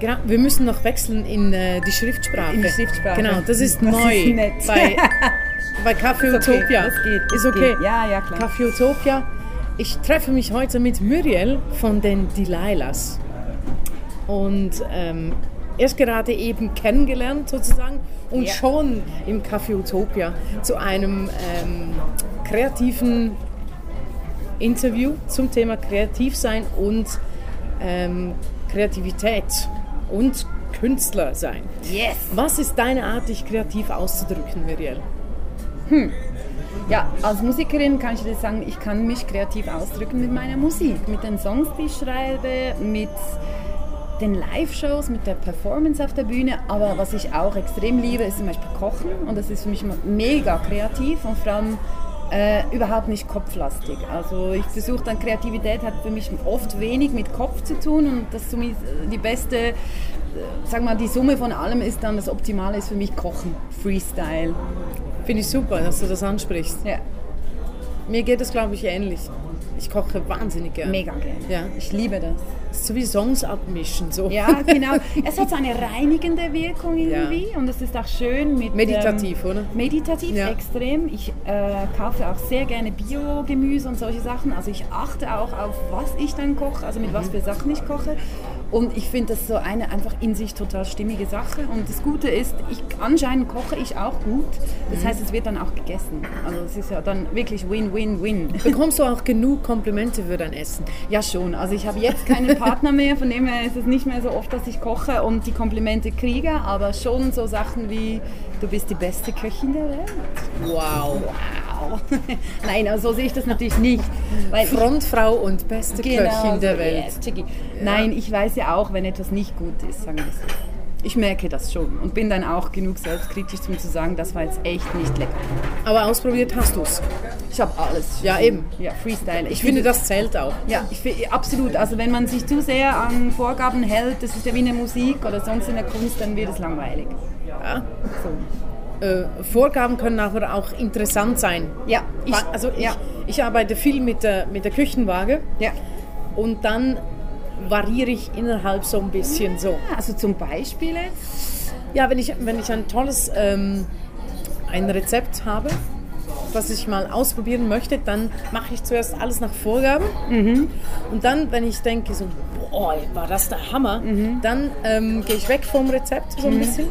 Genau, wir müssen noch wechseln in äh, die Schriftsprache. In die Schriftsprache. Genau, das ist Das neu. ist. Bei, bei Café Ist okay, Utopia. das geht, das Ist okay. geht. Ja, ja, klar. Café Utopia. Ich treffe mich heute mit Muriel von den Delilahs. Und ähm, erst gerade eben kennengelernt sozusagen und Ja. schon im Café Utopia zu einem ähm, kreativen Interview zum Thema Kreativsein und ähm, Kreativität und Künstler sein. Yes. Was ist deine Art, dich kreativ auszudrücken, Muriel? Ja, als Musikerin kann ich dir sagen, ich kann mich kreativ ausdrücken mit meiner Musik, mit den Songs, die ich schreibe, mit den Live-Shows, mit der Performance auf der Bühne. Aber was ich auch extrem liebe, ist zum Beispiel Kochen. Und das ist für mich mega kreativ und vor allem äh, überhaupt nicht kopflastig. Also ich versuche dann, Kreativität hat für mich oft wenig mit Kopf zu tun und das somit die beste, äh, sag mal, die Summe von allem ist dann, das Optimale ist für mich Kochen, Freestyle. Finde ich super, dass du das ansprichst. Ja, Mir geht es, glaube ich, ähnlich. Ich koche wahnsinnig gerne. mega gerne. Ja. Ich liebe das. Das ist so wie Songs abmischen. So. Ja, genau. Es hat so eine reinigende Wirkung irgendwie und es ist auch schön mit... Meditativ, ähm, oder? Meditativ, Ja. extrem. Ich äh, kaufe auch sehr gerne Biogemüse und solche Sachen. Also ich achte auch auf, was ich dann koche, also mit Mhm. was für Sachen ich koche. Und ich finde das so eine einfach in sich total stimmige Sache. Und das Gute ist, ich, anscheinend koche ich auch gut. Das heißt, es wird dann auch gegessen. Also es ist ja dann wirklich Win-Win-Win. Bekommst du auch genug Komplimente für dein Essen? Ja, schon. Also ich habe jetzt keinen Partner mehr, von dem her ist es nicht mehr so oft, dass ich koche und die Komplimente kriege, aber schon so Sachen wie, du bist die beste Köchin der Welt. Wow. Wow. Nein, also so sehe ich das natürlich nicht. Weil ich- Frontfrau und beste Köchin der so, Welt. yes, Chicky. Nein, ich weiß ja auch, wenn etwas nicht gut ist, sagen wir so. Ich merke das schon und bin dann auch genug selbstkritisch, um zu sagen, das war jetzt echt nicht lecker. Aber ausprobiert hast du es. Ich habe alles. Ja, eben. Ja, Freestyle. Ich finde, das zählt auch. Ja, ich, absolut. Also wenn man sich zu sehr an Vorgaben hält, das ist ja wie in der Musik oder sonst in der Kunst, dann wird es langweilig. Ja. So. Äh, Vorgaben können aber auch interessant sein. Ja, ich, also ich, ja, ich arbeite viel mit der, mit der Küchenwaage ja. und dann variiere ich innerhalb so ein bisschen so. Also zum Beispiel? Ja, wenn ich, wenn ich ein tolles ähm, ein Rezept habe, das ich mal ausprobieren möchte, dann mache ich zuerst alles nach Vorgaben. Und dann, wenn ich denke, so, boah, war das der Hammer, dann ähm, gehe ich weg vom Rezept so ein bisschen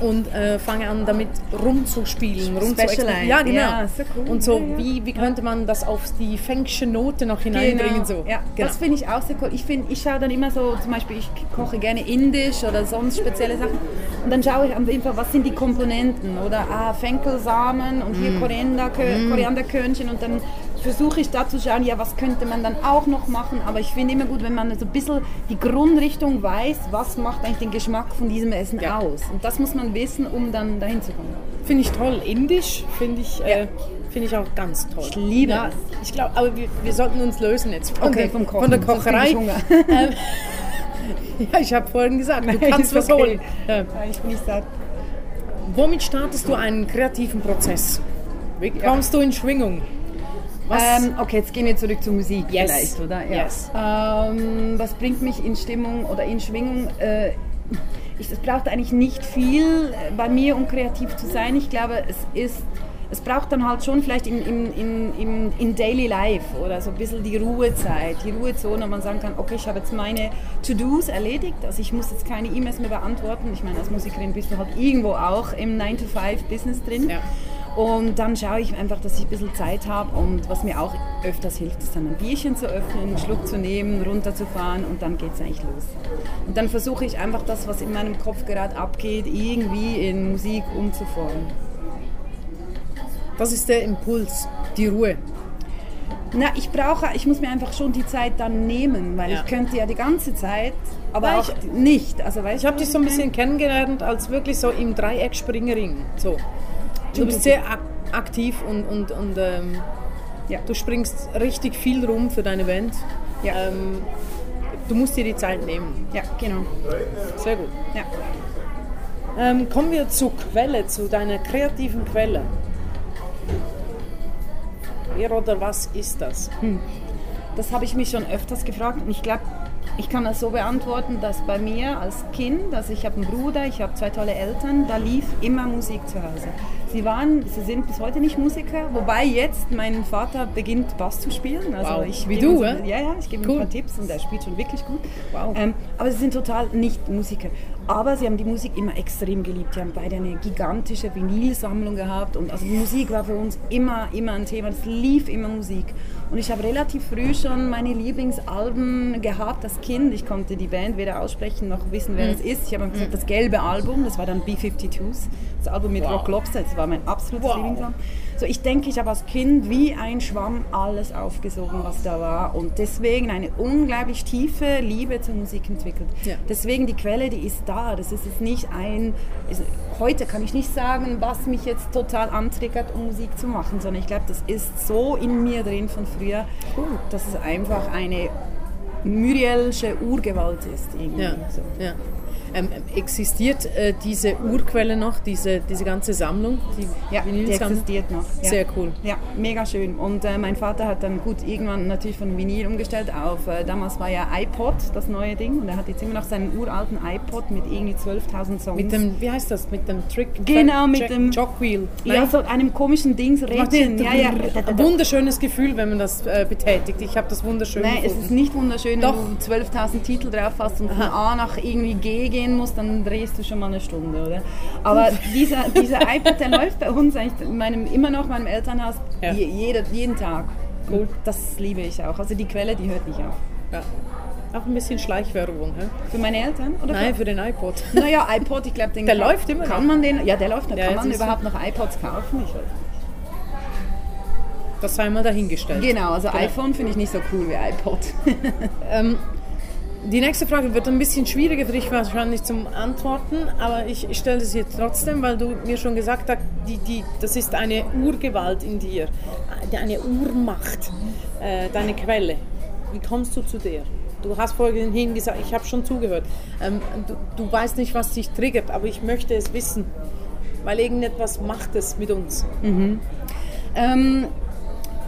und äh, fange an, damit rumzuspielen. rumzuexperimentieren. Specialize. Ja, genau. Ja, so cool. Und so, wie, wie könnte man das auf die Fängsche Note noch hineinbringen? So. Ja, genau. das finde ich auch sehr cool. Ich, find, ich schaue dann immer so, zum Beispiel, ich koche gerne indisch oder sonst spezielle Sachen. Und dann schaue ich einfach, was sind die Komponenten? Oder ah, Fenkelsamen und hier Koriander, Korianderkörnchen. Und dann versuche ich da zu schauen, ja, was könnte man dann auch noch machen. Aber ich finde immer gut, wenn man so ein bisschen die Grundrichtung weiß, was macht eigentlich den Geschmack von diesem Essen Ja. aus. Und das muss man wissen, um dann dahin zu kommen. Finde ich toll. Indisch finde ich, äh, Ja. finde ich auch ganz toll. Ich liebe ja, es. Ich glaube, aber wir, wir sollten uns lösen jetzt von, Okay, der, vom Kochen, von der Kocherei. ich. Ähm, ja, ich habe vorhin gesagt, du kannst Ist was okay. holen. Ja, ich bin nicht satt. Womit startest du einen kreativen Prozess? Wie kommst du in Schwingung? Ähm, okay, jetzt gehen wir zurück zur Musik Yes. vielleicht, oder? Ja. Yes. Ähm, was bringt mich in Stimmung oder in Schwingung? Äh, ich, es braucht eigentlich nicht viel bei mir, um kreativ zu sein. Ich glaube, es ist es braucht dann halt schon vielleicht in, in, in, in, in Daily Life oder so ein bisschen die Ruhezeit, die Ruhezone, wo man sagen kann, okay, ich habe jetzt meine To-Dos erledigt, also ich muss jetzt keine E-Mails mehr beantworten. Ich meine, als Musikerin bist du halt irgendwo auch im 9-to-5-Business drin. Ja. Und dann schaue ich einfach, dass ich ein bisschen Zeit habe und was mir auch öfters hilft, ist dann ein Bierchen zu öffnen, einen Schluck zu nehmen, runterzufahren und dann geht es eigentlich los. Und dann versuche ich einfach das, was in meinem Kopf gerade abgeht, irgendwie in Musik umzuformen. Das ist der Impuls, die Ruhe. Na, ich brauche, ich muss mir einfach schon die Zeit dann nehmen, weil Ja. ich könnte ja die ganze Zeit, aber Ja, auch nicht. Also, weißt Ich habe dich was so ein bisschen kennengelernt als wirklich so im Dreieck-Springering. So. Du bist sehr ak aktiv und, und, und ähm, Ja. du springst richtig viel rum für deine Band. Ja. Ähm, du musst dir die Zeit nehmen. Ja, genau. Sehr gut. Ja. Ähm, kommen wir zur Quelle, zu deiner kreativen Quelle. Wer oder was ist das? Das habe ich mich schon öfters gefragt und ich glaube, Ich kann das so beantworten, dass bei mir als Kind, also ich habe einen Bruder, ich habe zwei tolle Eltern, da lief immer Musik zu Hause. Sie waren, sie sind bis heute nicht Musiker, wobei jetzt mein Vater beginnt Bass zu spielen. Also Wow. ich Wie du, ihm so-? Ja, ja, ich gebe ihm Cool. ein paar Tipps und er spielt schon wirklich gut. Wow. Ähm, aber sie sind total nicht Musiker. Aber sie haben die Musik immer extrem geliebt. Die haben beide eine gigantische Vinylsammlung gehabt und also die Musik war für uns immer, immer ein Thema. Es lief immer Musik. Und ich habe relativ früh schon meine Lieblingsalben gehabt als Kind. Ich konnte die Band weder aussprechen noch wissen, Mhm. wer es ist. Ich habe gesagt, das gelbe Album, das war dann B-52s, das Album mit Wow. Rock Lobster, das war mein absolutes Wow. Lieblingsalbum. So, ich denke, ich habe als Kind wie ein Schwamm alles aufgesogen, was da war und deswegen eine unglaublich tiefe Liebe zur Musik entwickelt. Ja. Deswegen die Quelle, die ist da. Das ist jetzt nicht ein. Es, heute kann ich nicht sagen, was mich jetzt total antriggert, um Musik zu machen, sondern ich glaube, das ist so in mir drin von früher, dass es einfach eine myrielsche Urgewalt ist. Irgendwie. Ja, So. ja. Ähm, existiert äh, diese Urquelle noch, diese, diese ganze Sammlung? Die Ja, die existiert noch. Ja. Sehr cool. Ja, mega schön. Und äh, mein Vater hat dann gut irgendwann natürlich von Vinyl umgestellt auf, äh, damals war ja iPod das neue Ding und er hat jetzt immer noch seinen uralten iPod mit irgendwie 12.000 Songs. Mit dem, wie heißt das, mit dem Trick? Genau, mit Jack- dem- Jogwheel. ja, so einem komischen Dings Rädchen. Ja, ja. Wunderschönes Gefühl, wenn man das äh, betätigt. Ich habe das wunderschön Nein, es gefunden. ist nicht wunderschön, Doch. wenn du 12.000 Titel drauf hast und von A nach irgendwie G gehen musst, dann drehst du schon mal eine Stunde, oder? Aber dieser, dieser iPad, der läuft bei uns eigentlich in meinem, immer noch in meinem Elternhaus Ja. je, jeder, jeden Tag. Cool. Und Das liebe ich auch. Also die Quelle, die hört nicht auf. ja. Auch ein bisschen Schleichwerbung. Hä? Für meine Eltern? Oder Nein, für den iPod. Naja, iPod, ich glaube, den Der kann, läuft immer Kann man den? Ja, der läuft noch. Ja, kann man überhaupt noch iPods kaufen? Ich weiß nicht. Das sei mal dahingestellt. Genau, also Genau. iPhone finde ich nicht so cool wie iPod. Ähm, die nächste Frage wird ein bisschen schwieriger für dich wahrscheinlich zum Antworten, aber ich, ich stelle sie jetzt trotzdem, weil du mir schon gesagt hast, die, die, das ist eine Urgewalt in dir, eine Urmacht, äh, deine Quelle. Wie kommst du zu der? Du hast vorhin gesagt, ich habe schon zugehört. Ähm, du, du weißt nicht, was dich triggert, aber ich möchte es wissen, weil irgendetwas macht es mit uns. Ähm,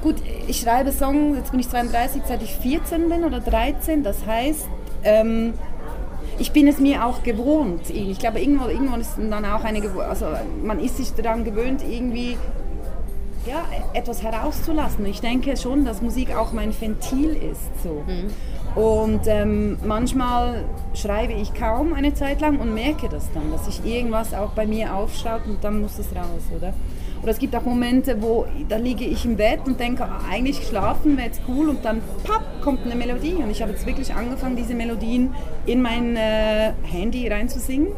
gut, ich schreibe Songs, jetzt bin ich 32, seit ich 14 bin oder 13. Das heißt, ähm, ich bin es mir auch gewohnt. Ich glaube, irgendwann, irgendwann ist dann auch eine. Also man ist sich daran gewöhnt, irgendwie ja, etwas herauszulassen. Ich denke schon, dass Musik auch mein Ventil ist. So. Und ähm, manchmal schreibe ich kaum eine Zeit lang und merke das dann, dass sich irgendwas auch bei mir aufschaut und dann muss es raus, oder? Oder es gibt auch Momente, wo da liege ich im Bett und denke, ah, eigentlich schlafen wäre jetzt cool und dann papp, kommt eine Melodie. Und ich habe jetzt wirklich angefangen, diese Melodien in mein äh, Handy reinzusingen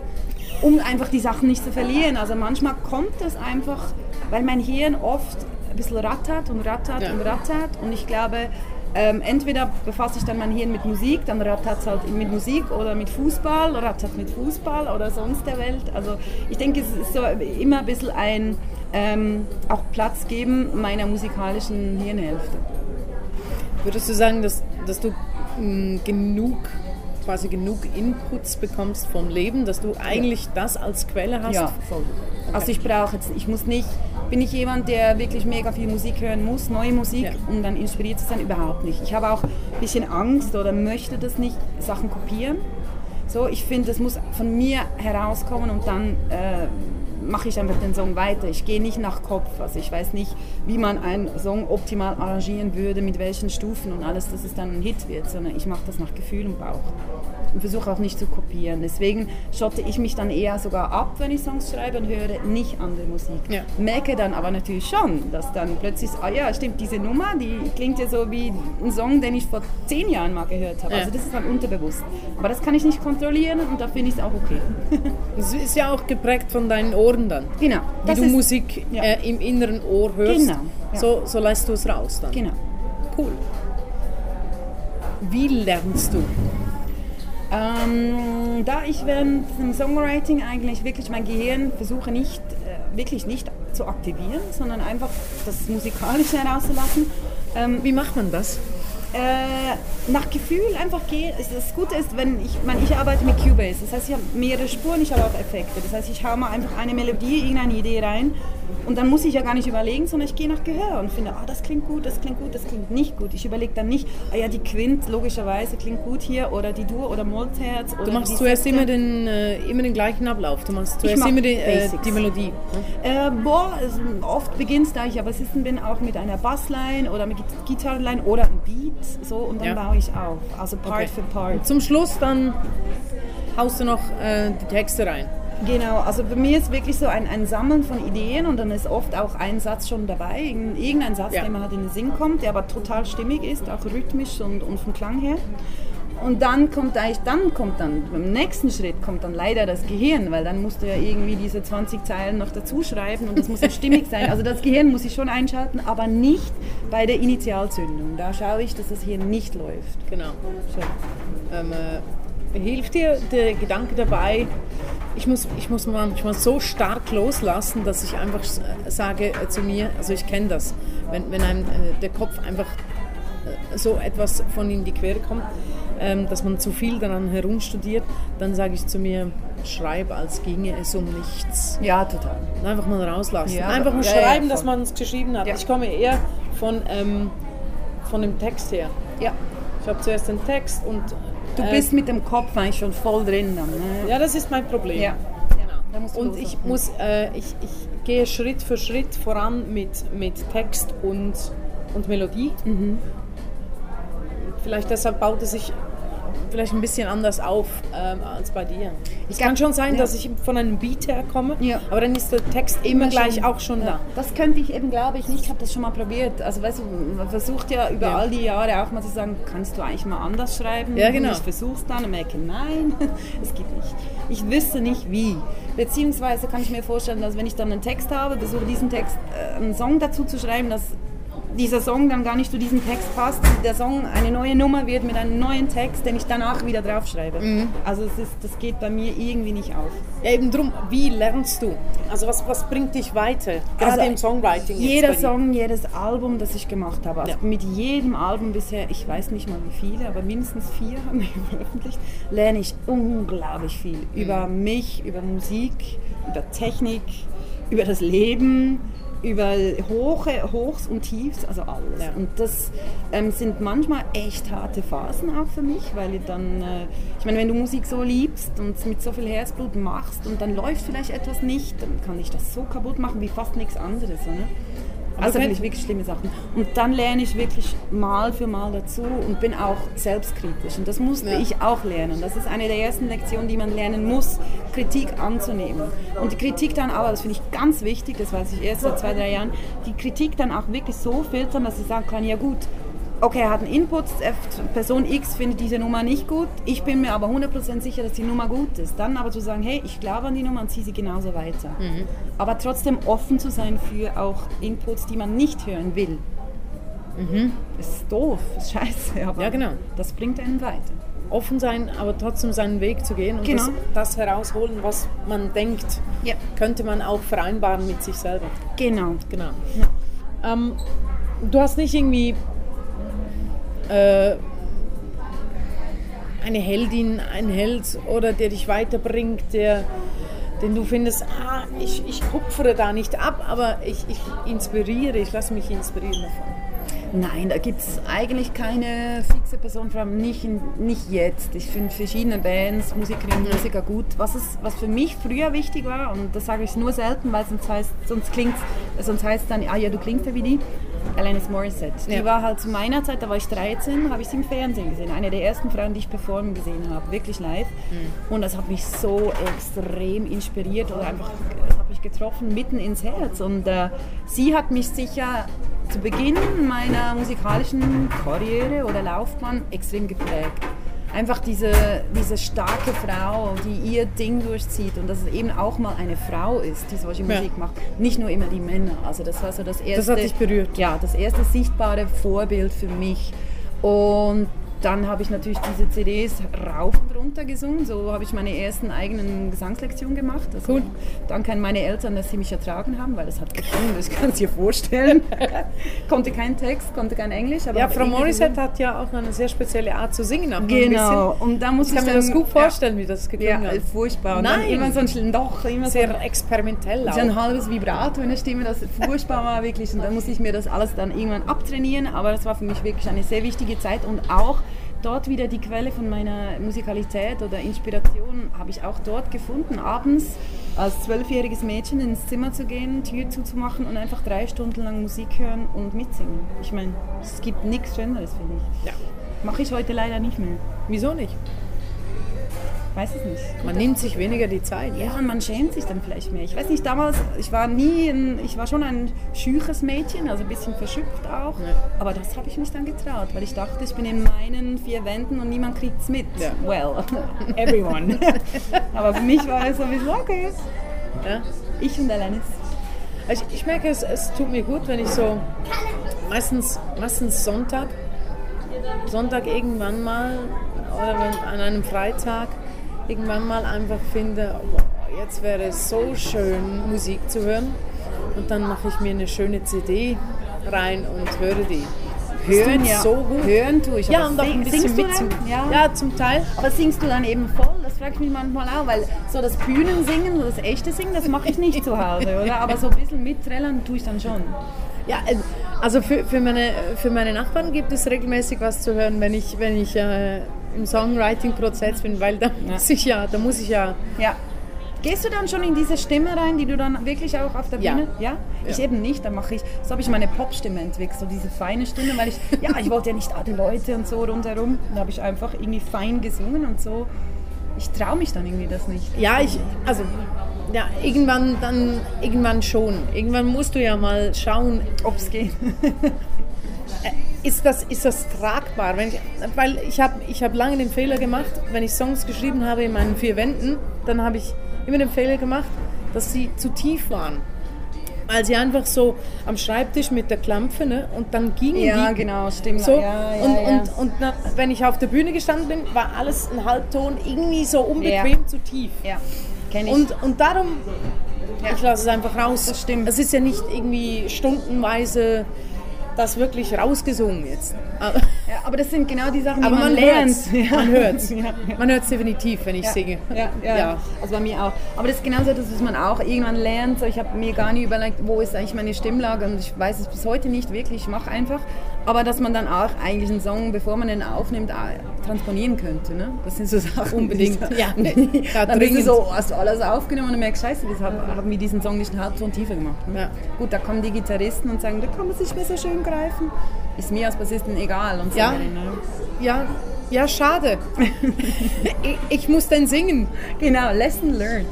um einfach die Sachen nicht zu verlieren. Also manchmal kommt es einfach, weil mein Hirn oft ein bisschen rattert und rattert Ja. und rattert und ich glaube, ähm, entweder befasse ich dann mein Hirn mit Musik, dann rattert es halt mit Musik oder mit Fußball, rattert mit Fußball oder sonst der Welt. Also ich denke, es ist so immer ein bisschen ein ähm, auch Platz geben meiner musikalischen Hirnhälfte. Würdest du sagen, dass, dass du mh, genug, quasi genug Inputs bekommst vom Leben, dass du eigentlich das als Quelle hast? Ja, voll. Also ich brauche jetzt, ich muss nicht, bin ich jemand, der wirklich mega viel Musik hören muss, neue Musik, Ja. um dann inspiriert zu sein? Überhaupt nicht. Ich habe auch ein bisschen Angst oder möchte das nicht, Sachen kopieren. So, ich finde, es muss von mir herauskommen und dann äh, mache ich einfach den Song weiter. Ich gehe nicht nach Kopf. Also ich weiß nicht, wie man einen Song optimal arrangieren würde, mit welchen Stufen und alles, dass es dann ein Hit wird, sondern ich mache das nach Gefühl und Bauch. Versuche auch nicht zu kopieren. Deswegen schotte ich mich dann eher sogar ab, wenn ich Songs schreibe und höre nicht andere Musik. Ja. Merke dann aber natürlich schon, dass dann plötzlich, ah ja, stimmt, diese Nummer, die klingt ja so wie ein Song, den ich vor zehn Jahren mal gehört habe. Ja. Also das ist dann unterbewusst. Aber das kann ich nicht kontrollieren und da finde ich es auch okay. Es ist ja auch geprägt von deinen Ohren dann. genau. Wie du ist, Musik ja. äh, im inneren Ohr hörst, Genau, so, so lässt du es raus dann. Genau. Cool. Wie lernst du? Ähm, da ich während dem Songwriting eigentlich wirklich mein Gehirn versuche nicht, äh, wirklich nicht zu aktivieren, sondern einfach das Musikalische herauszulassen. Ähm, Wie macht man das? Äh, nach Gefühl einfach gehen. Das Gute ist, wenn ich, mein, ich arbeite mit Cubase, das heißt, ich habe mehrere Spuren, ich habe auch Effekte. Das heißt, ich haue mal einfach eine Melodie, irgendeine Idee rein und dann muss ich ja gar nicht überlegen, sondern ich gehe nach Gehör und finde, ah, das klingt gut, das klingt gut, das klingt nicht gut. Ich überlege dann nicht, ah ja, die Quint logischerweise klingt gut hier oder die Dur oder Molterz. Du machst zuerst immer den, äh, immer den gleichen Ablauf. Du machst zuerst immer die, äh, die Melodie. Äh, boah, also oft beginnt es, da ich aber Bassisten bin, auch mit einer Bassline oder mit Gitarrenline oder einem Beat so und dann ja. baue ich auf. Also Part okay. für Part. Und zum Schluss dann haust du noch äh, die Texte rein. Genau, also bei mir ist wirklich so ein, ein Sammeln von Ideen und dann ist oft auch ein Satz schon dabei, irgendein Satz, ja. der mir halt in den Sinn kommt, der aber total stimmig ist, auch rhythmisch und, und vom Klang her. Und dann kommt eigentlich, dann kommt dann, beim nächsten Schritt kommt dann leider das Gehirn, weil dann musst du ja irgendwie diese 20 Zeilen noch dazu schreiben und das muss ja stimmig sein. Also das Gehirn muss ich schon einschalten, aber nicht bei der Initialzündung. Da schaue ich, dass das hier nicht läuft. Genau. Ähm, äh, hilft dir der Gedanke dabei, ich muss, ich muss manchmal so stark loslassen, dass ich einfach sage äh, zu mir, also ich kenne das, wenn, wenn einem äh, der Kopf einfach äh, so etwas von in die Quere kommt, ähm, dass man zu viel daran herumstudiert, dann sage ich zu mir, schreib, als ginge es um nichts. Ja, total. Einfach mal rauslassen. Ja, einfach mal ja, schreiben, ja, dass man es geschrieben hat. Ich komme eher von, ähm, von dem Text her. Ja. Ich habe zuerst den Text und Du äh, bist mit dem Kopf eigentlich schon voll drin. Dann, ne? Ja, das ist mein Problem. Ja. Genau. Und ich muss, äh, ich, ich gehe Schritt für Schritt voran mit, mit Text und, und Melodie. Mhm. Vielleicht deshalb baut es sich vielleicht ein bisschen anders auf ähm, als bei dir. Es kann schon sein, ja. dass ich von einem Beat herkomme, ja. aber dann ist der Text immer, immer gleich schon, auch schon ja. da. Das könnte ich eben, glaube ich, nicht. Ich habe das schon mal probiert. Also weißt du, man versucht ja über all die Jahre auch mal zu sagen, kannst du eigentlich mal anders schreiben? Ja, genau. Ich versuche es dann und merke, nein, es geht nicht. Ich wüsste nicht wie. Beziehungsweise kann ich mir vorstellen, dass wenn ich dann einen Text habe, versuche diesen Text, äh, einen Song dazu zu schreiben, dass dieser Song dann gar nicht zu diesem Text passt, der Song eine neue Nummer wird mit einem neuen Text, den ich danach wieder draufschreibe. Mhm. Also es ist, das geht bei mir irgendwie nicht auf. Ja, eben drum, wie lernst du? Also was, was bringt dich weiter? Gerade also im Songwriting. Jeder Song, jedes Album, das ich gemacht habe. Also ja. mit jedem Album bisher, ich weiß nicht mal wie viele, aber mindestens vier haben wir veröffentlicht, lerne ich unglaublich viel mhm. über mich, über Musik, über Technik, über das Leben über Hoche, Hochs und Tiefs, also alles. Ja. Und das ähm, sind manchmal echt harte Phasen auch für mich, weil ich dann, äh, ich meine, wenn du Musik so liebst und mit so viel Herzblut machst und dann läuft vielleicht etwas nicht, dann kann ich das so kaputt machen wie fast nichts anderes. Oder? Also wirklich, wirklich schlimme Sachen. Und dann lerne ich wirklich mal für mal dazu und bin auch selbstkritisch. Und das musste ja. ich auch lernen. Das ist eine der ersten Lektionen, die man lernen muss, Kritik anzunehmen. Und die Kritik dann auch, das finde ich ganz wichtig, das weiß ich erst seit zwei, drei Jahren, die Kritik dann auch wirklich so filtern, dass ich sagen kann, ja gut, okay, er hat einen Input, Person X findet diese Nummer nicht gut, ich bin mir aber 100% sicher, dass die Nummer gut ist. Dann aber zu sagen, hey, ich glaube an die Nummer und ziehe sie genauso weiter. Mhm. Aber trotzdem offen zu sein für auch Inputs, die man nicht hören will. Mhm. Das ist doof, das ist scheiße, aber ja, genau. das bringt einen weiter. Offen sein, aber trotzdem seinen Weg zu gehen und genau. das, das, herausholen, was man denkt, ja. könnte man auch vereinbaren mit sich selber. Genau. genau. Ja. Ähm, du hast nicht irgendwie äh, eine Heldin, ein Held oder der dich weiterbringt, der, den du findest, ah, ich, ich kupfere da nicht ab, aber ich, ich inspiriere, ich lasse mich inspirieren davon. Nein, da gibt es eigentlich keine fixe Person, vor allem nicht, nicht jetzt. Ich finde verschiedene Bands, Musikerinnen und Musiker gut. Was, ist, was für mich früher wichtig war, und das sage ich nur selten, weil sonst heißt sonst klingt sonst heißt dann, ah ja, du klingst ja wie die. Alanis Morissette. Die ja. war halt zu meiner Zeit, da war ich 13, habe ich sie im Fernsehen gesehen. Eine der ersten Frauen, die ich performen gesehen habe, wirklich live. Mhm. Und das hat mich so extrem inspiriert oder einfach, das hat mich getroffen mitten ins Herz. Und äh, sie hat mich sicher zu Beginn meiner musikalischen Karriere oder Laufbahn extrem geprägt. Einfach diese, diese starke Frau, die ihr Ding durchzieht und dass es eben auch mal eine Frau ist, die solche ja. Musik macht. Nicht nur immer die Männer. Also das war so das erste. Das hat dich berührt. Ja, das erste sichtbare Vorbild für mich. Und dann habe ich natürlich diese CDs rauf und runtergesungen. So habe ich meine ersten eigenen Gesangslektionen gemacht. Also Cool. Danke an meine Eltern, dass sie mich ertragen haben, weil das hat gesungen, das kann ich dir vorstellen. konnte keinen Text, konnte kein Englisch. Aber Ja, Frau Morissette hat ja auch eine sehr spezielle Art zu singen. Auch ein Genau, und da muss Ich kann ich mir das gut vorstellen, wie das Ja, geklungen ja hat. furchtbar. Nein. immer so ein doch, immer so Sehr experimentell auch. so ein halbes Vibrato in der Stimme, das furchtbar war wirklich. Und dann musste ich mir das alles dann irgendwann abtrainieren. Aber das war für mich wirklich eine sehr wichtige Zeit und auch dort wieder die Quelle von meiner Musikalität oder Inspiration habe ich auch dort gefunden. Abends als zwölfjähriges Mädchen ins Zimmer zu gehen, Tür zuzumachen und einfach drei Stunden lang Musik hören und mitsingen. Ich meine, es gibt nichts Schöneres, finde ich. Ja. Mache ich heute leider nicht mehr. Wieso nicht? Weiß es nicht. Man nimmt sich weniger die Zeit. Ja, und man schämt sich dann vielleicht mehr. Ich weiß nicht, damals, ich war nie, ein, ich war schon ein schüches Mädchen, also ein bisschen verschüpft auch. Ja. Aber das habe ich mich dann getraut, weil ich dachte, ich bin in meinen vier Wänden und niemand kriegt es mit. Ja. Well, everyone. Aber für mich war es so ein bisschen, okay, Ja? ich und Alanis. Ich, ich merke, es, es tut mir gut, wenn ich so meistens, meistens Sonntag, Sonntag irgendwann mal oder an einem Freitag irgendwann mal einfach finde, boah, jetzt wäre es so schön, Musik zu hören. Und dann mache ich mir eine schöne CD rein und höre die. Hören, ja. so gut. Hören tue ich. Ja, und auch ein bisschen mitsingen. dann? Ja. ja, zum Teil. Aber singst du dann eben voll? Das frage ich mich manchmal auch, weil so das Bühnensingen, das echte Singen, das mache ich nicht zu Hause, oder? Aber so ein bisschen mitträllern tue ich dann schon. Ja, also für, für, meine, für meine Nachbarn gibt es regelmäßig was zu hören, wenn ich, wenn ich äh, im Songwriting-Prozess bin, weil da muss ich ja, da muss ich ja, Ja. Gehst du dann schon in diese Stimme rein, die du dann wirklich auch auf der Ja. Bühne? Ja. Ich Ja. eben nicht. Dann mache ich, so habe ich meine Popstimme entwickelt, so diese feine Stimme, weil ich, ja, ich wollte ja nicht alle Leute und so rundherum. Da habe ich einfach irgendwie fein gesungen und so. Ich traue mich dann irgendwie das nicht. ja, ich, also, ja, irgendwann dann, irgendwann schon. Irgendwann musst du ja mal schauen, Ob es geht. ist das, ist das tragbar? Ich, weil ich habe ich hab lange den Fehler gemacht, wenn ich Songs geschrieben habe in meinen vier Wänden, dann habe ich immer den Fehler gemacht, dass sie zu tief waren. Weil sie einfach so am Schreibtisch mit der Klampfe, ne? Und dann gingen Ja, die genau, stimmt. so. Ja, ja, und ja. und, und na, wenn ich auf der Bühne gestanden bin, war alles ein Halbton irgendwie so unbequem zu tief. ja, kenne ich. Und, und darum, ich lasse es einfach raus. Das stimmt. Es ist ja nicht irgendwie stundenweise das wirklich rausgesungen jetzt. Aber, ja, aber das sind genau die Sachen, die aber man, man lernt. hört Man hört Ja, ja. Man hört es definitiv, wenn ich Ja, singe. Ja, ja, Ja. also bei mir auch. Aber das ist genauso etwas, was man auch irgendwann lernt. So, ich habe mir gar nie überlegt, wo ist eigentlich meine Stimmlage und ich weiß es bis heute nicht wirklich, ich mache einfach. Aber dass man dann auch eigentlich einen Song, bevor man ihn aufnimmt, auch transponieren könnte. Ne? Das sind so Sachen. Unbedingt, ja. Ja, dann bist du so, hast du alles aufgenommen und merkst, scheiße, das haben, haben wir diesen Song nicht einen Halbton tiefer gemacht. Ne? Ja. Gut, da kommen die Gitarristen und sagen, da kann man sich besser schön greifen. Ist mir als Bassisten egal. Und so Ja. Ne? Ja, ja, schade. ich, ich muss dann singen. Genau, lesson learned.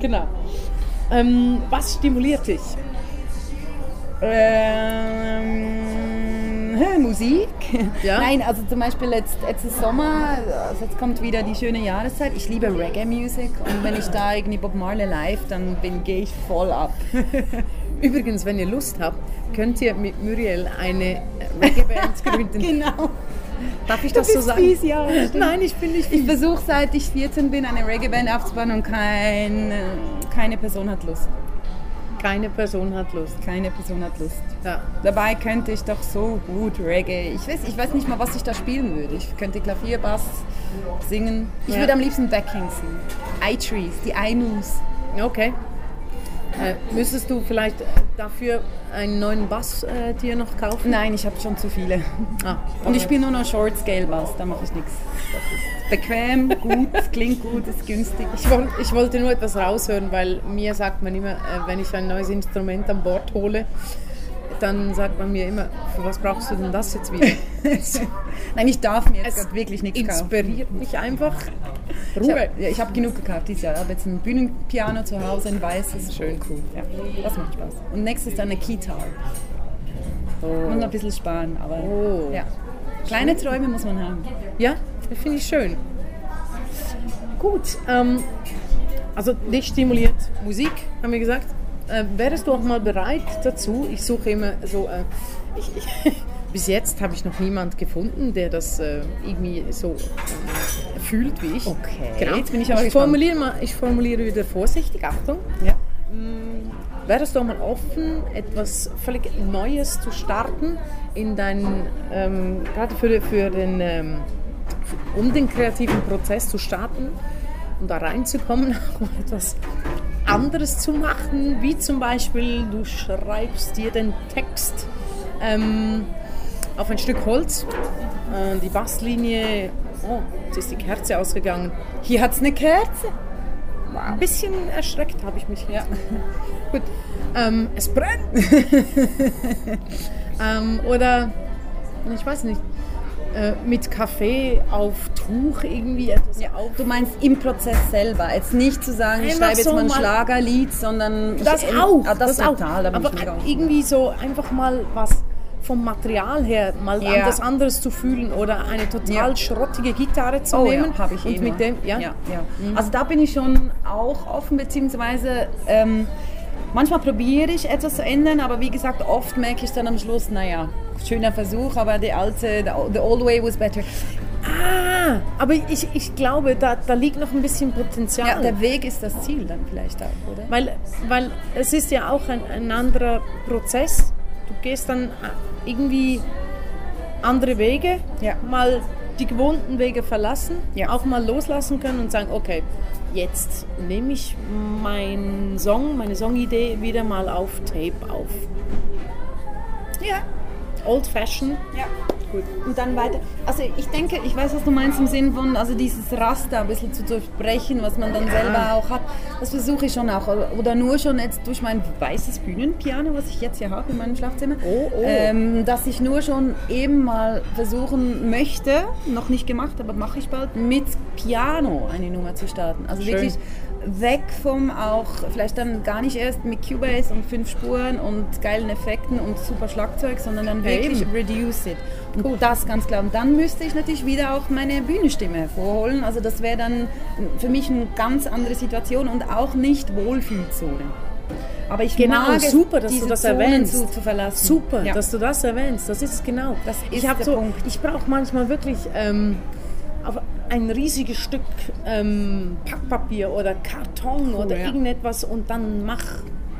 Genau. Ähm, was stimuliert dich? Ähm, Musik? Ja? Nein, also zum Beispiel jetzt, jetzt ist Sommer, also jetzt kommt wieder die schöne Jahreszeit. Ich liebe Reggae-Music und wenn ich da irgendwie Bob Marley live, dann gehe ich voll ab. Übrigens, wenn ihr Lust habt, könnt ihr mit Muriel eine Reggae-Band gründen. genau. Darf ich das so sagen? fies, ja. Nein, ich bin nicht Ich fies. versuche seit ich 14 bin, eine Reggae-Band aufzubauen und kein, keine Person hat Lust. Keine Person hat Lust. Keine Person hat Lust. Ja. Dabei könnte ich doch so gut Reggae. Ich weiß, ich weiß nicht mal, was ich da spielen würde. Ich könnte Klavier, Bass singen. Ich Ja. würde am liebsten Backing singen. I-Trees, die I-Moves. Okay. Äh, müsstest du vielleicht dafür einen neuen Bass äh, dir noch kaufen? Nein, ich habe schon zu viele. Ah, Und ich spiele nur noch Short Scale Bass, da mache ich nichts. Das ist bequem, gut, es klingt gut, ist günstig. Ich, woll, ich wollte nur etwas raushören, weil mir sagt man immer, äh, wenn ich ein neues Instrument an Bord hole, dann sagt man mir immer, für was brauchst du denn das jetzt wieder? Nein, ich darf mir jetzt wirklich nichts kaufen. Inspiriert mich einfach. Ich Ruhe. habe ich hab genug gekauft dieses Jahr. Ich habe jetzt ein Bühnenpiano zu Hause, ein weißes. Schön cool. Ja, das macht Spaß. Und nächstes dann eine Keytar. Muss noch ein bisschen sparen, aber Oh. ja. Kleine Träume muss man haben. Ja, das finde ich schön. Gut, ähm, also dich stimuliert Musik, haben wir gesagt. Äh, wärst du auch mal bereit dazu? Ich suche immer so, äh, ich, ich, bis jetzt habe ich noch niemand gefunden, der das äh, irgendwie so äh, fühlt wie ich. Okay, genau. jetzt bin ich aber ich formuliere, mal, ich formuliere wieder vorsichtig, Achtung. Ja. Wärst du auch mal offen, etwas völlig Neues zu starten in deinen, ähm, gerade für, für den, ähm, um den kreativen Prozess zu starten und da reinzukommen, auch etwas anderes zu machen, wie zum Beispiel du schreibst dir den Text ähm, auf ein Stück Holz, äh, die Basslinie, oh, jetzt ist die Kerze ausgegangen. Hier hat es eine Kerze. Ein bisschen erschreckt habe ich mich. Ja. Gut. Ähm, es brennt. ähm, oder, ich weiß nicht, mit Kaffee auf Tuch irgendwie etwas Ja, auf. du meinst im Prozess selber. Jetzt nicht zu sagen, ich Einfach schreibe jetzt so mal ein Schlagerlied, sondern... Das ich, auch. Ah, das, auch. total, bin Aber ich irgendwie so einfach mal was vom Material her mal Ja. anders anderes zu fühlen oder eine total Ja. schrottige Gitarre zu Oh nehmen ja, habe ich und eh mit nur. dem ja, ja, ja. Also da bin ich schon auch offen, beziehungsweise ähm, manchmal probiere ich etwas zu ändern, aber wie gesagt, oft merke ich dann am Schluss, naja, schöner Versuch, aber die alte, the, the old way was better. Ah, aber ich, ich glaube, da, da liegt noch ein bisschen Potenzial. Ja, der Weg ist das Ziel dann vielleicht auch, oder? Weil, weil es ist ja auch ein, ein anderer Prozess. Du gehst dann irgendwie andere Wege, Ja. mal die gewohnten Wege verlassen, Ja. auch mal loslassen können und sagen, okay, jetzt nehme ich meinen Song, meine Songidee wieder mal auf Tape auf. Ja, Old Fashion. Ja. Gut. Und dann weiter. Also ich denke, ich weiß, was du meinst im Sinn von, also dieses Raster ein bisschen zu durchbrechen, was man dann selber auch hat. Das versuche ich schon auch. Oder nur schon jetzt durch mein weißes Bühnenpiano, was ich jetzt hier habe in meinem Schlafzimmer. Oh, oh. Ähm, dass ich nur schon eben mal versuchen möchte, noch nicht gemacht, aber mache ich bald, mit Piano eine Nummer zu starten. Also Schön. wirklich weg vom auch, vielleicht dann gar nicht erst mit Cubase und fünf Spuren und geilen Effekten und super Schlagzeug, sondern dann Ja, wirklich eben. reduce it. Und das ganz klar. Und dann müsste ich natürlich wieder auch meine Bühnenstimme hervorholen. Also das wäre dann für mich eine ganz andere Situation und auch nicht Wohlfühlzone. Aber ich Genau, mag super, dass du das Zonen erwähnst. Zu, zu verlassen. Super, ja. dass du das erwähnst. Das ist es genau. Das ich ist hab der so, Punkt. Ich brauche manchmal wirklich ähm, auf ein riesiges Stück ähm, Packpapier oder Karton oder ja. irgendetwas und dann mach,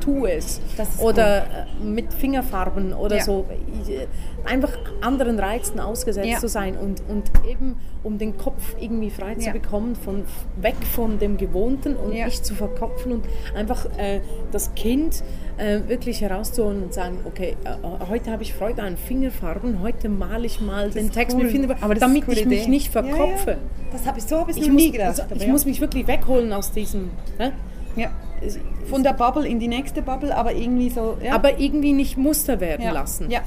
tu es. Das oder äh, mit Fingerfarben oder Ja. so. Äh, einfach anderen Reizen ausgesetzt Ja. zu sein und, und eben um den Kopf irgendwie frei zu Ja. bekommen, von, weg von dem Gewohnten und nicht zu verkopfen und einfach äh, das Kind äh, wirklich herauszuholen und sagen, okay, äh, heute habe ich Freude an Fingerfarben, heute male ich mal den ist Text cool. mit Fingerfarben, das damit ich mich Idee. nicht Ja, ja. verkopfe. Das habe ich so habe ich Ich, noch muss, nie gedacht. also, ich muss mich wirklich wegholen aus diesem. Ne? ja. Von der Bubble in die nächste Bubble, aber irgendwie so. Ja. Aber irgendwie nicht Muster werden ja. lassen. Ja,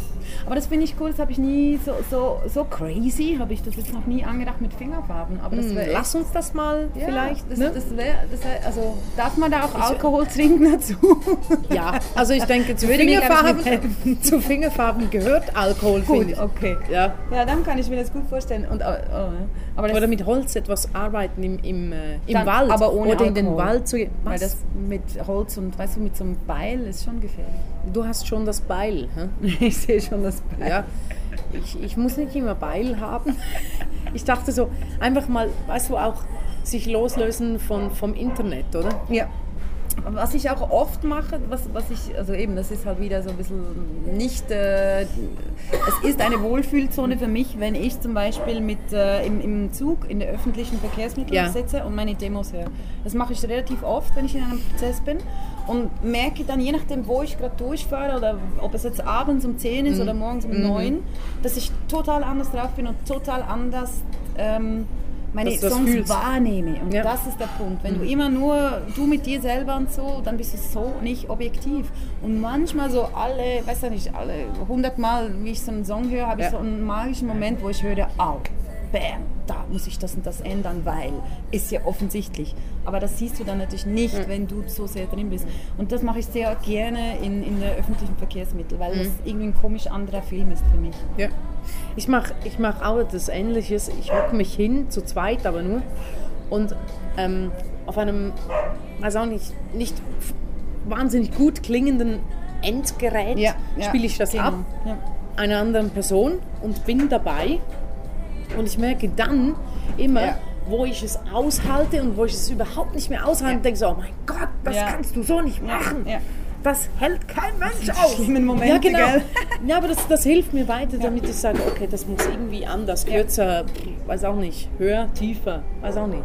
aber das finde ich cool, das habe ich nie so, so, so crazy, habe ich das jetzt noch nie angedacht mit Fingerfarben. Aber das Hm, wäre Lass uns das mal ja, vielleicht. Das, ne? das wär, das wär, also darf man da auch Alkohol trinken dazu? ja, also ich denke, zu ich, Fingerfarben, zu Fingerfarben gehört Alkohol, ich. okay. Ja. Ja, dann kann ich mir das gut vorstellen. Und, äh, das, Oder mit Holz etwas arbeiten im, im, äh, im Dann Wald. aber ohne Oder in den Alkohol. Wald zu gehen. weil das mit Holz und weißt du, mit so einem Beil ist schon gefährlich. Du hast schon das Beil. Hä? Ich sehe schon das Beil. Ja. Ich, ich muss nicht immer Beil haben. Ich dachte so, einfach mal, weißt du, auch sich loslösen von, vom Internet, oder? Ja. Was ich auch oft mache, was, was ich, also eben, das ist halt wieder so ein bisschen nicht, äh, es ist eine Wohlfühlzone für mich, wenn ich zum Beispiel mit, äh, im, im Zug in der öffentlichen Verkehrsmittel Ja. sitze und meine Demos höre. Das mache ich relativ oft, wenn ich in einem Prozess bin und merke dann, je nachdem, wo ich gerade durchfahre oder ob es jetzt abends um 10 ist oder morgens um 9, dass ich total anders drauf bin und total anders ähm, meine Dass Songs fühlst. wahrnehme. Und Ja. das ist der Punkt. Wenn du immer nur du mit dir selber und so, dann bist du so nicht objektiv. Und manchmal so alle, weiß ja nicht, alle 100 Mal, wie ich so einen Song höre, habe ich Ja. so einen magischen Moment, wo ich höre, au, bam, da muss ich das und das ändern, weil ist ja offensichtlich. Aber das siehst du dann natürlich nicht, wenn du so sehr drin bist. Und das mache ich sehr gerne in, in der öffentlichen Verkehrsmittel, weil das irgendwie ein komisch anderer Film ist für mich. Ja. Ich mache ich mach auch etwas Ähnliches. Ich hocke mich hin, zu zweit aber nur, und ähm, auf einem, weiß auch nicht, nicht wahnsinnig gut klingenden Endgerät Ja, ja, spiele ich das genau. ab, Ja. einer anderen Person und bin dabei. Und ich merke dann immer, Ja. wo ich es aushalte und wo ich es überhaupt nicht mehr aushalte Ja. denke so, oh mein Gott, das Ja. kannst du so nicht machen. Das hält kein Mensch aus. schlimmen Momente, ja, genau. gell? Ja, aber das, das hilft mir weiter, damit ich sage, okay, das muss irgendwie anders, kürzer, weiß auch nicht, höher, tiefer, weiß auch nicht.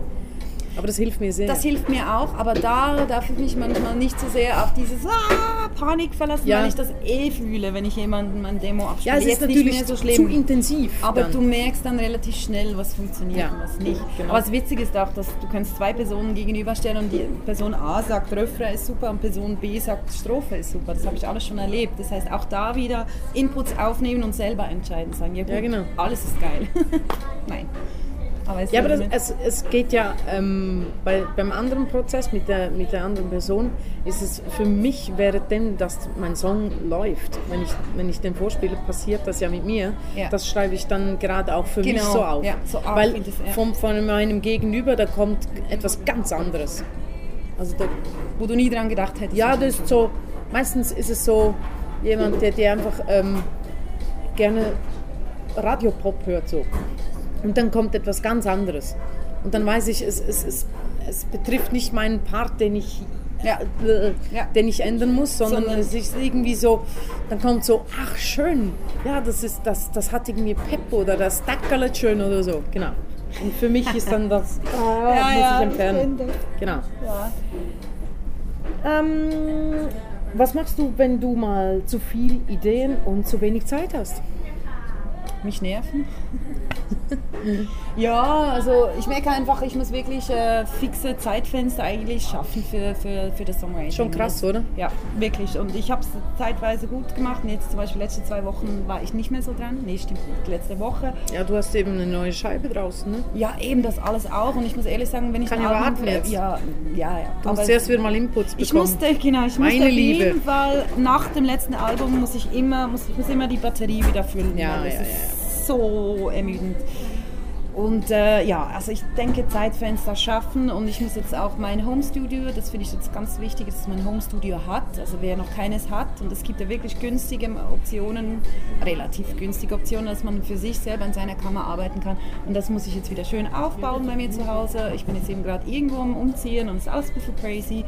Aber das hilft mir sehr. Das hilft mir auch, aber da darf ich mich manchmal nicht so sehr auf dieses ah, Panik verlassen, Ja. weil ich das eh fühle, wenn ich jemanden mein Demo abspiele. ja, es ist natürlich nicht mehr so zu schlimm. intensiv. Aber dann. du merkst dann relativ schnell, was funktioniert Ja, und was nicht. genau. Aber das Witzige ist auch, dass du kannst zwei Personen gegenüberstellen und die Person A sagt, Refrain ist super und Person B sagt, Strophe ist super. Das habe ich alles schon erlebt. Das heißt, auch da wieder Inputs aufnehmen und selber entscheiden. Sagen, ja gut, Ja, genau. alles ist geil. Nein. Aber es Ja, aber das, es, es geht ja ähm, bei, beim anderen Prozess mit der, mit der anderen Person, ist es für mich, währenddem dass mein Song läuft, wenn ich, wenn ich den vorspiele, passiert das ja mit mir. Ja. Das schreibe ich dann gerade auch für mich Genau, so auf. ja, so auf Weil das- ja. vom, von meinem Gegenüber, da kommt etwas ganz anderes. Also da, wo du nie dran gedacht hättest. ja, das ist so, meistens ist es so jemand, der, der einfach ähm, gerne Radiopop hört so. Und dann kommt etwas ganz anderes. Und dann weiß ich, es, es, es, es betrifft nicht meinen Part, den ich, Ja. äh, Ja. den ich ändern muss, sondern, Sondern- es ist irgendwie so, dann kommt so, ach schön, ja, das, ist, das, das hat irgendwie Pep oder das dackert schön oder so. Genau. Und für mich ist dann das, ah, Ja, muss ja, ich entfernen. ich Genau. Ähm, was machst du, wenn du mal zu viel Ideen und zu wenig Zeit hast? Mich nerven. ja, also ich merke einfach, ich muss wirklich äh, fixe Zeitfenster eigentlich schaffen für, für, für das Songwriting. Schon krass, oder? Ja, wirklich. Und ich habe es zeitweise gut gemacht. Und jetzt zum Beispiel letzte zwei Wochen war ich nicht mehr so dran. Nee, stimmt nicht. Letzte Woche. Ja, du hast eben eine neue Scheibe draußen, ne? Ja, eben das alles auch. Und ich muss ehrlich sagen, wenn ich Kann ein ja Album- warten jetzt. Ja, ja, ja. Du musst zuerst wieder mal Inputs bekommen. Ich musste, genau, ich musste Meine auf Liebe. jeden Fall nach dem letzten Album muss ich immer, muss, ich muss immer die Batterie wieder füllen. Ja, weil ja, ist so ermüdend. Und äh, ja, also ich denke Zeitfenster schaffen und ich muss jetzt auch mein Homestudio, das finde ich jetzt ganz wichtig, dass man ein Homestudio hat. Also wer noch keines hat und es gibt ja wirklich günstige Optionen, relativ günstige Optionen, dass man für sich selber in seiner Kammer arbeiten kann. Und das muss ich jetzt wieder schön aufbauen bei mir zu Hause. Ich bin jetzt eben gerade irgendwo am Umziehen und es ist alles ein bisschen crazy.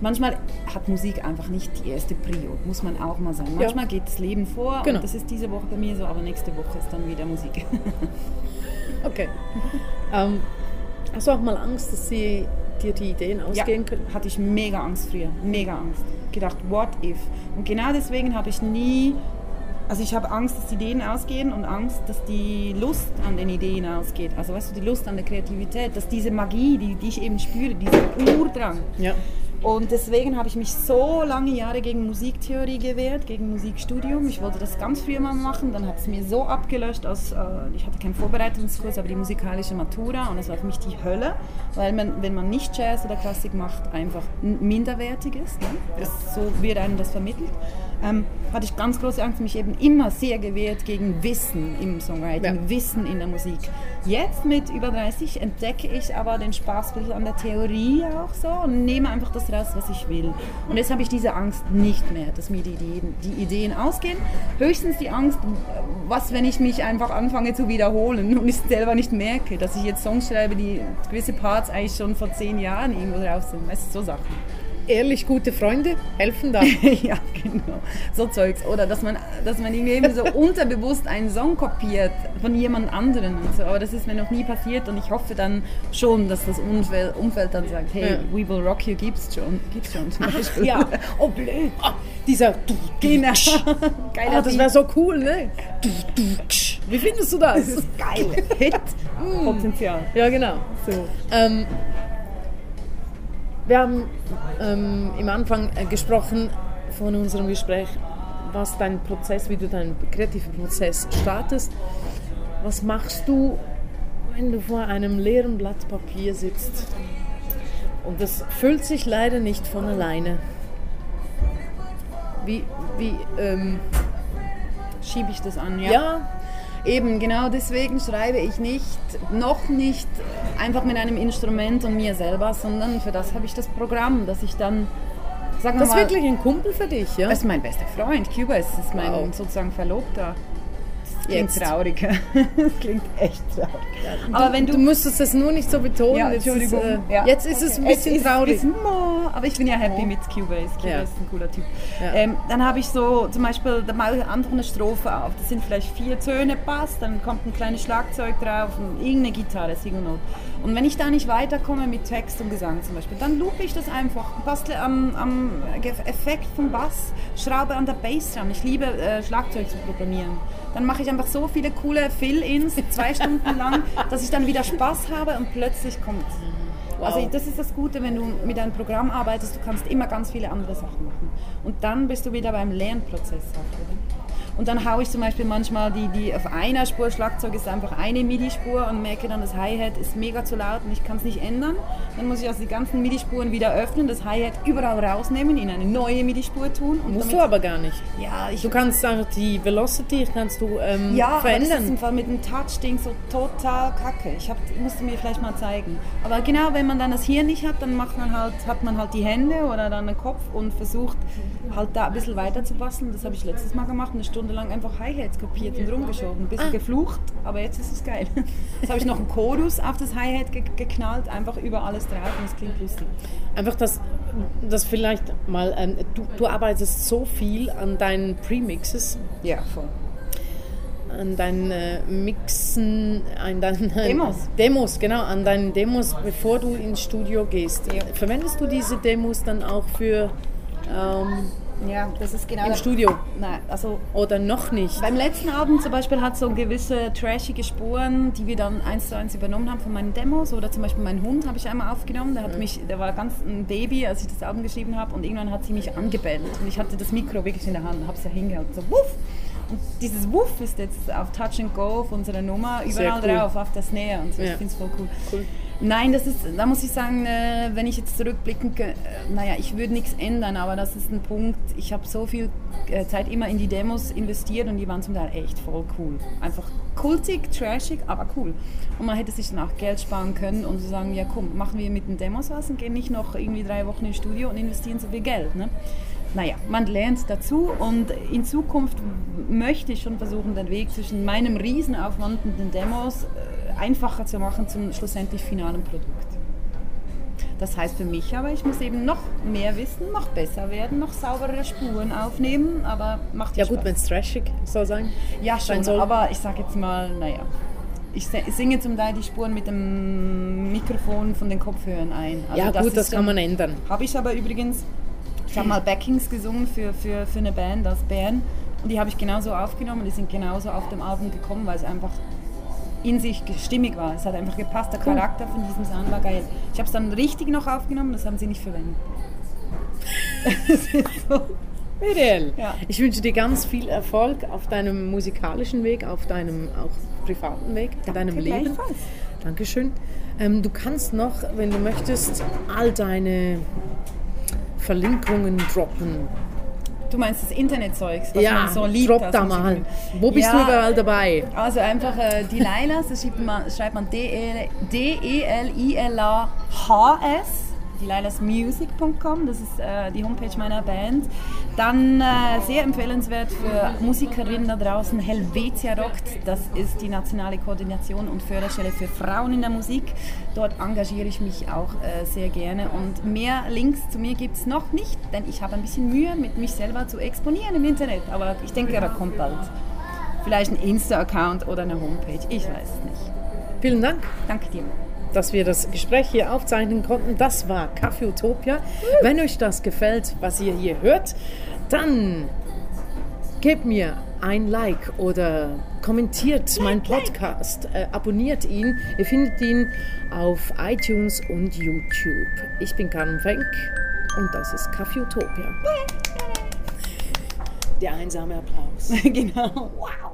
Manchmal hat Musik einfach nicht die erste Prio, muss man auch mal sagen. Manchmal geht das Leben vor Genau. und das ist diese Woche bei mir so, aber nächste Woche ist dann wieder Musik. Okay. ähm, hast du auch mal Angst, dass sie dir die Ideen ausgehen können? hatte ich mega Angst früher, mega Angst. Gedacht, what if? Und genau deswegen habe ich nie, also ich habe Angst, dass die Ideen ausgehen und Angst, dass die Lust an den Ideen ausgeht. Also weißt du, die Lust an der Kreativität, dass diese Magie, die, die ich eben spüre, dieser Urdrang. Ja. Und deswegen habe ich mich so lange Jahre gegen Musiktheorie gewehrt, gegen Musikstudium. Ich wollte das ganz früh mal machen, dann hat es mir so abgelöscht, aus, äh, ich hatte keinen Vorbereitungskurs, aber die musikalische Matura und das war für mich die Hölle, weil man, wenn man nicht Jazz oder Klassik macht, einfach minderwertig ist. Ne? Das, so wird einem das vermittelt. Ähm, hatte ich ganz große Angst, mich eben immer sehr gewehrt gegen Wissen im Songwriting, Ja. Wissen in der Musik. Jetzt mit über 30 entdecke ich aber den Spaß ein bisschen an der Theorie auch so und nehme einfach das raus, was ich will. Und jetzt habe ich diese Angst nicht mehr, dass mir die Ideen, die Ideen ausgehen. Höchstens die Angst, was, wenn ich mich einfach anfange zu wiederholen und ich selber nicht merke, dass ich jetzt Songs schreibe, die gewisse Parts eigentlich schon vor zehn Jahren irgendwo drauf sind. Weißt du, so Sachen. Ehrlich gute Freunde helfen da. ja, genau. So Zeugs. Oder dass man, dass man irgendwie so unterbewusst einen Song kopiert von jemand anderen und so. Aber das ist mir noch nie passiert und ich hoffe dann schon, dass das Umfeld, Umfeld dann sagt, hey, Ja. We Will Rock You gibt's schon. Gibt's schon zum Beispiel. ja. Oh, blöd. Ah, dieser. Genau. Geiler Ah, das wäre so cool, ne? Wie findest du das? Das ist geil. Hit. Potenzial. Ja, genau. So. Ähm, wir haben ähm, im Anfang äh, gesprochen von unserem Gespräch, was dein Prozess, wie du deinen kreativen Prozess startest. Was machst du, wenn du vor einem leeren Blatt Papier sitzt? Und das füllt sich leider nicht von alleine. Wie, wie, ähm, Schiebe ich das an, ja, Eben, genau deswegen schreibe ich nicht, noch nicht einfach mit einem Instrument und mir selber, sondern für das habe ich das Programm, dass ich dann, sagen das ist wirklich ein Kumpel für dich, ja? das ist mein bester Freund, Cuba ist, ist mein Wow. sozusagen Verlobter. Klingt Jetzt. traurig. das klingt echt traurig. Aber wenn du, du, müsstest es nur nicht so betonen. ja, jetzt ist, Entschuldigung. äh, ja. jetzt ist es ein Okay. bisschen ist- traurig. Ist, mo, aber ich bin ja happy mit Cubase. Cubase Ja. ist ein cooler Typ. Ja. Ähm, dann habe ich so zum Beispiel, da mache ich einfach eine Strophe auf. Das sind vielleicht vier Töne, passt, dann kommt ein kleines Schlagzeug drauf und irgendeine Gitarre, Single Note. Und wenn ich da nicht weiterkomme mit Text und Gesang zum Beispiel, dann loope ich das einfach, bastle am, am Effekt vom Bass, schraube an der Bass dran. Ich liebe äh, Schlagzeug zu programmieren. Dann mache ich einfach so viele coole Fill-Ins, zwei Stunden lang, dass ich dann wieder Spaß habe und plötzlich kommt. Also das ist das Gute, wenn du mit einem Programm arbeitest, du kannst immer ganz viele andere Sachen machen. Und dann bist du wieder beim Lernprozess? Und dann haue ich zum Beispiel manchmal die, die auf einer Spur Schlagzeug ist einfach eine MIDI-Spur und merke dann, das Hi-Hat ist mega zu laut und ich kann es nicht ändern. Dann muss ich also die ganzen MIDI-Spuren wieder öffnen, das Hi-Hat überall rausnehmen, in eine neue MIDI-Spur tun. Musst du aber gar nicht. Ja, ich Du kannst einfach die Velocity kannst du ähm, ja, aber das ist verändern. im Fall mit dem Touch-Ding so total kacke. Ich hab, musste mir vielleicht mal zeigen. Aber genau, wenn man dann das hier nicht hat, dann macht man halt, hat man halt die Hände oder dann den Kopf und versucht halt da ein bisschen weiter zu basteln. Das habe ich letztes Mal gemacht, eine Stunde lang einfach Hi-Hats kopiert und rumgeschoben. Ein bisschen geflucht, aber jetzt ist es geil. Jetzt habe ich noch einen Chorus auf das Hi-Hat ge geknallt, einfach über alles drauf und es klingt lustig. Einfach das, das vielleicht mal, ähm, du, du arbeitest so viel an deinen Premixes, Ja, voll. an deinen äh, Mixen, an deinen Demos. Demos, genau, an deinen Demos, bevor du ins Studio gehst. Verwendest du diese Demos dann auch für ähm, Ja, das ist genau im Studio Nein, also oder noch nicht? Beim letzten Album zum Beispiel hat so gewisse trashige Spuren, die wir dann eins zu eins übernommen haben von meinen Demos. Oder zum Beispiel meinen Hund habe ich einmal aufgenommen. Der, hat mich, der war ganz ein Baby, als ich das Album geschrieben habe. Und irgendwann hat sie mich angebellt. Und ich hatte das Mikro wirklich in der Hand und habe es ja hingehalten. So, wuff! Und dieses Wuff ist jetzt auf Touch and Go auf unserer Nummer überall cool. drauf, auf der Snare und so. Ja. Ich finde es voll cool. Cool. Nein, das ist, da muss ich sagen, äh, wenn ich jetzt zurückblicken, äh, naja, ich würde nichts ändern, aber das ist ein Punkt, ich habe so viel äh, Zeit immer in die Demos investiert und die waren zum Teil echt voll cool. Einfach kultig, trashig, aber cool. Und man hätte sich dann auch Geld sparen können und zu sagen, ja komm, machen wir mit den Demos was und gehen nicht noch irgendwie drei Wochen ins Studio und investieren so viel Geld. Ne? Naja, man lernt dazu und in Zukunft möchte ich schon versuchen, den Weg zwischen meinem Riesenaufwand und den Demos äh, einfacher zu machen zum schlussendlich finalen Produkt. Das heißt für mich aber, ich muss eben noch mehr wissen, noch besser werden, noch sauberere Spuren aufnehmen, aber macht Ja ja gut, Spaß. wenn es trashig soll sein. Ja, schon, soll. aber ich sage jetzt mal, naja. Ich singe zum Teil die Spuren mit dem Mikrofon von den Kopfhörern ein. Also ja gut, ist das kann man ändern. habe ich aber übrigens, ich habe mal Backings gesungen für, für, für eine Band aus Bern und die habe ich genauso aufgenommen, die sind genauso auf dem Album gekommen, weil es einfach in sich stimmig war. Es hat einfach gepasst, der Charakter von diesem Sound war geil. Ich habe es dann richtig noch aufgenommen, das haben sie nicht verwendet. Das ist so. Miriel, Ja. ich wünsche dir ganz viel Erfolg auf deinem musikalischen Weg, auf deinem auch privaten Weg, in deinem Leben. Dankeschön. Ähm, du kannst noch, wenn du möchtest, all deine Verlinkungen droppen. Du meinst das Internetzeugs, was ja, man so liebt. aus da mal. Wo bist du Ja, überall dabei? Also einfach äh, die Lailas, das schreibt man, schreibt man D-E-L-I-L-A-H-S. DelilasMusic.com, das ist äh, die Homepage meiner Band. Dann äh, sehr empfehlenswert für Musikerinnen da draußen, Helvetia Rockt, das ist die nationale Koordination und Förderstelle für Frauen in der Musik. Dort engagiere ich mich auch äh, sehr gerne und mehr Links zu mir gibt es noch nicht, denn ich habe ein bisschen Mühe, mit mich selber zu exponieren im Internet, aber ich denke, da kommt bald. Vielleicht ein Insta-Account oder eine Homepage, ich weiß es nicht. Vielen Dank, Danke dir. Dass wir das Gespräch hier aufzeichnen konnten. Das war Kaffee Utopia. Wenn euch das gefällt, was ihr hier hört, dann gebt mir ein Like oder kommentiert meinen Podcast, äh, abonniert ihn. Ihr findet ihn auf iTunes und YouTube. Ich bin Carmen Fenk und das ist Kaffee Utopia. Der einsame Applaus. genau. Wow.